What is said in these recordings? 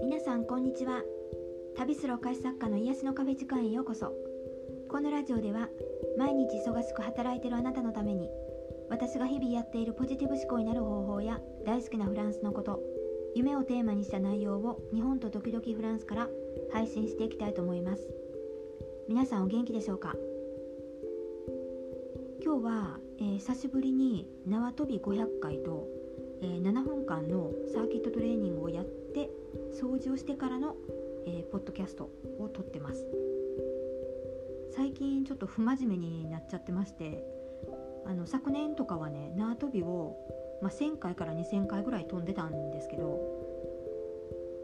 皆さんこんにちは。旅するお菓子作家の癒しの壁時間へようこそ。このラジオでは毎日忙しく働いてるあなたのために私が日々やっているポジティブ思考になる方法や大好きなフランスのこと夢をテーマにした内容を日本と時々フランスから配信していきたいと思います。皆さんお元気でしょうか？今日は、えー、久しぶりに縄跳び500回と、えー、7分間のサーキットトレーニングをやって掃除をしてからの、えー、ポッドキャストを撮ってます最近ちょっと不真面目になっちゃってましてあの昨年とかはね縄跳びを、まあ、1000回から2000回ぐらい飛んでたんですけど、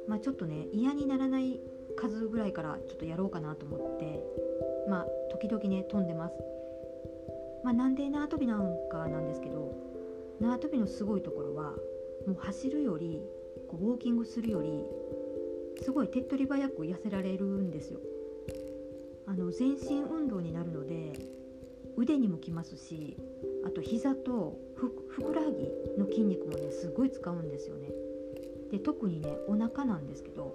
まあ、ちょっとね嫌にならない数ぐらいからちょっとやろうかなと思ってまあ時々ね飛んでます。まあ、なんで縄跳びなんかなんですけど縄跳びのすごいところはもう走るよりこうウォーキングするよりすごい手っ取り早く痩せられるんですよ。あの全身運動になるので腕にもきますしあと膝とふくらはぎの筋肉もねすごい使うんですよね。で特にねお腹なんですけど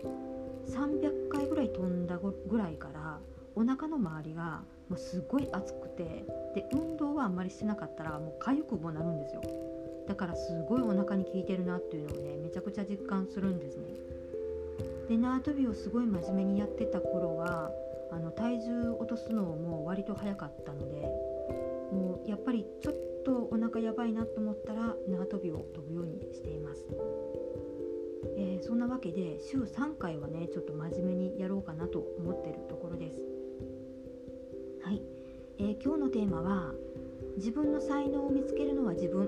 300回ぐらい飛んだぐらいからお腹の周りがもうすごい熱くてで運動はあんまりしてなかったらもう痒くもなるんですよ。だからすごいお腹に効いてるなっていうのをねめちゃくちゃ実感するんですね。で縄跳びをすごい真面目にやってた頃はあの体重落とすのも割と早かったのでもうやっぱりちょっとお腹やばいなと思ったら縄跳びを飛ぶようにしています。えー、そんなわけで週3回はねちょっと真面目にやろうかなと思ってるところです、えー、今日のテーマは自分の才能を見つけるのは自分、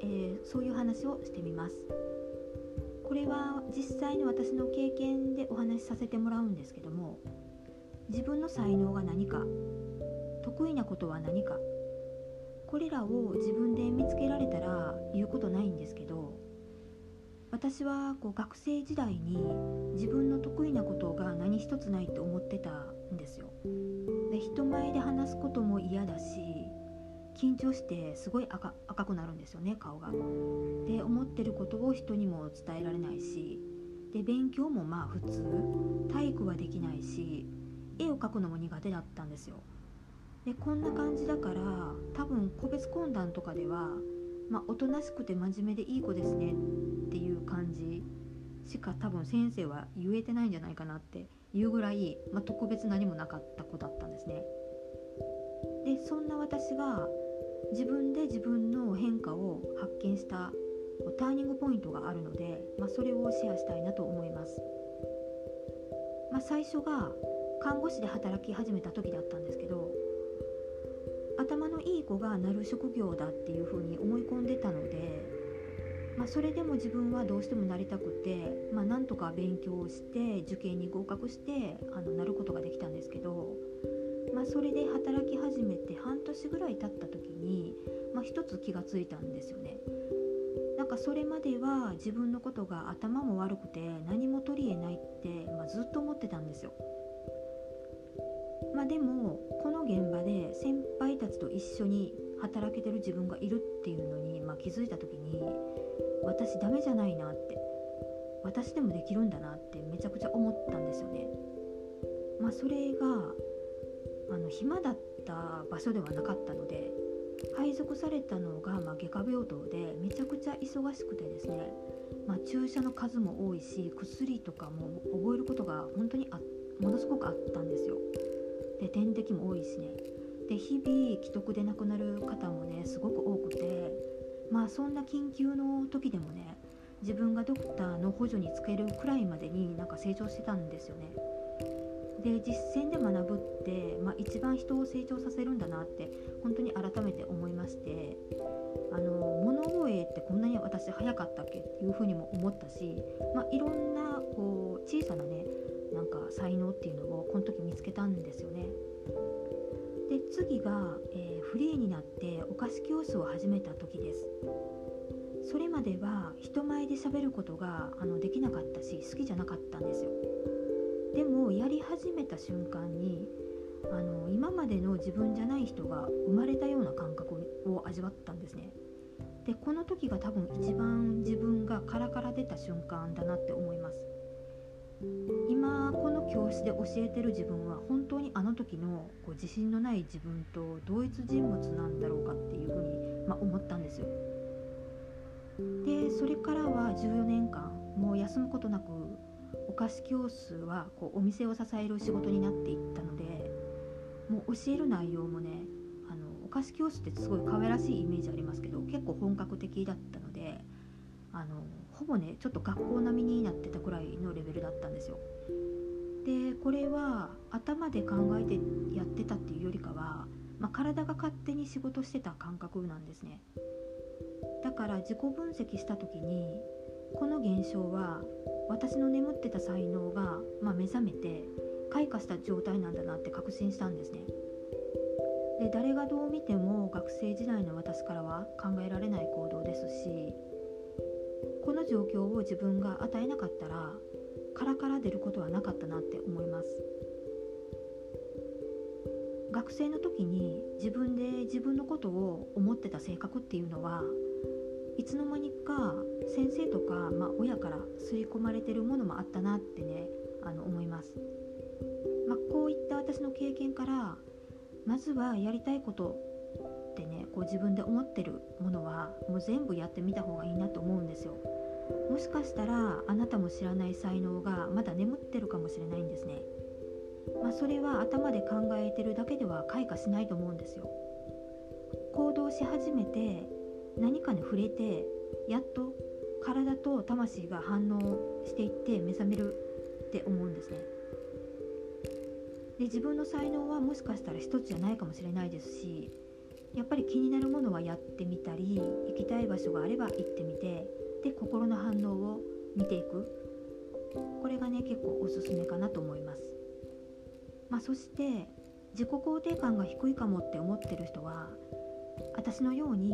えー、そういう話をしてみますこれは実際の私の経験でお話しさせてもらうんですけども自分の才能が何か得意なことは何かこれらを自分で見つけられたら言うことないんですけど私はこう学生時代に自分の得意なことが何一つないって思ってたんですよ。で人前で話すことも嫌だし緊張してすごい赤赤くなるんですよね顔が。で思ってることを人にも伝えられないしで勉強もまあ普通体育はできないし絵を描くのも苦手だったんですよ。でこんな感じだから多分個別懇談とかではまあ、おとなしくて真面目でいい子ですねっていう感じしか多分先生は言えてないんじゃないかなっていうぐらい、まあ、特別何もなかった子だったんですね。でそんな私が自分で自分の変化を発見したターニングポイントがあるので、まあ、それをシェアしたいなと思います。まあ、最初が看護師で働き始めた時だったんですけど頭のいい子がなる職業だっていうふうに思い込んでたので、まあ、それでも自分はどうしてもなりたくて、まあ、なんとか勉強をして受験に合格してあのなることができたんですけど、まあ、それで働き始めて半年ぐらい経った時に、まあ、一つ気がついたんですよね。なんかそれまでは自分のことが頭も悪くて何も取り柄ないって、まあ、ずっと思ってたんですよ。まあ、でもこの現場で先輩たちと一緒に働けてる自分がいるっていうのに、まあ、気づいた時に私ダメじゃないなって私でもできるんだなってめちゃくちゃ思ったんですよね。まあ、それがあの暇だった場所ではなかったので配属されたのが、まあ、外科病棟でめちゃくちゃ忙しくてですね、まあ、注射の数も多いし薬とかも覚えることが本当にあものすごくあったんですよ。で点滴も多いしねで日々既得で亡くなる方もねすごく多くてまあそんな緊急の時でもね自分がドクターの補助につけるくらいまでになんか成長してたんですよね。で実践で学ぶって、まあ、一番人を成長させるんだなって本当に改めて思いましてあの物覚えってこんなに私早かったっけっていうふうにも思ったし、まあ、いろんなこう小さなねなんか才能っていうのをこの時見つけたんですよね。次が、えー、フリーになってお菓子教室を始めた時です。それまでは人前で喋ることがあのできなかったし好きじゃなかったんですよ。でもやり始めた瞬間にあの今までの自分じゃない人が生まれたような感覚を味わったんですね。でこの時が多分一番自分が殻から出た瞬間だなって思います今この教室で教えてる自分は本当にあの時のこう自信のない自分と同一人物なんだろうかっていうふうに、まあ、思ったんですよ。でそれからは14年間もう休むことなくお菓子教室はこうお店を支える仕事になっていったのでもう教える内容もねあのお菓子教室ってすごい可愛らしいイメージありますけど結構本格的だったのであのほぼねちょっと学校並みになってたくらいのレベルだったんですよ。でこれは頭で考えてやってたっていうよりかは、まあ、体が勝手に仕事してた感覚なんですね。だから自己分析した時にこの現象は私の眠ってた才能が、まあ、目覚めて開花した状態なんだなって確信したんですね。で誰がどう見ても学生時代の私からは考えられない行動ですし状況を自分が与えなかったら殻から出ることはなかったなって思います。学生の時に自分で自分のことを思ってた性格っていうのはいつの間にか先生とか、まあ、親から刷り込まれてるものもあったなってねあの思います、まあ、こういった私の経験からまずはやりたいことってねこう自分で思ってるものはもう全部やってみた方がいいなと思うんですよ。もしかしたらあなたも知らない才能がまだ眠ってるかもしれないんですね。まあ、それは頭で考えてるだけでは開花しないと思うんですよ。行動し始めて何かに触れてやっと体と魂が反応していって目覚めるって思うんですね。で自分の才能はもしかしたら一つじゃないかもしれないですしやっぱり気になるものはやってみたり行きたい場所があれば行ってみてで心の反応を見ていく。これがね結構おすすめかなと思います、まあ、そして自己肯定感が低いかもって思ってる人は私のように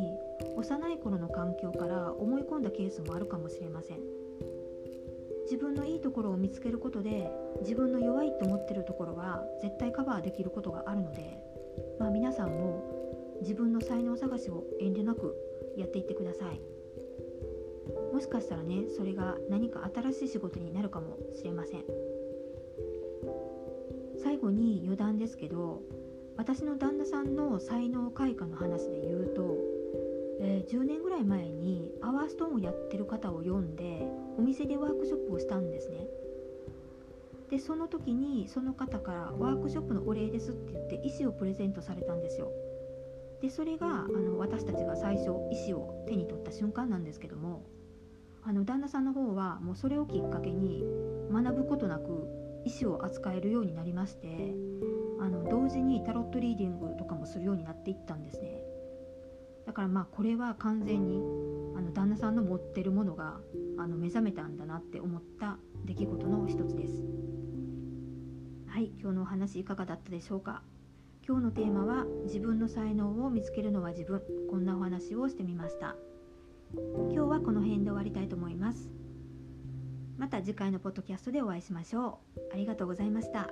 幼い頃の環境から思い込んだケースもあるかもしれません。自分のいいところを見つけることで自分の弱いと思ってるところは絶対カバーできることがあるので、まあ、皆さんも自分の才能探しを遠慮なくやっていってください。もしかしたらねそれが何か新しい仕事になるかもしれません。最後に余談ですけど私の旦那さんの才能開花の話で言うと、えー、10年ぐらい前にパワーストーンをやってる方を読んでお店でワークショップをしたんですね。でその時にその方からワークショップのお礼ですって言って石をプレゼントされたんですよ。でそれがあの私たちが最初石を手に取った瞬間なんですけどもあの旦那さんの方はもうそれをきっかけに学ぶことなく石を扱えるようになりましてあの同時にタロットリーディングとかもするようになっていったんですね。だからまあこれは完全にあの旦那さんの持ってるものがあの目覚めたんだなって思った出来事の一つです。はい今日のお話いかがだったでしょうか？今日のテーマは自分の才能を見つけるのは自分。こんなお話をしてみました。今日はこの辺で終わりたいと思います。また次回のポッドキャストでお会いしましょう。ありがとうございました。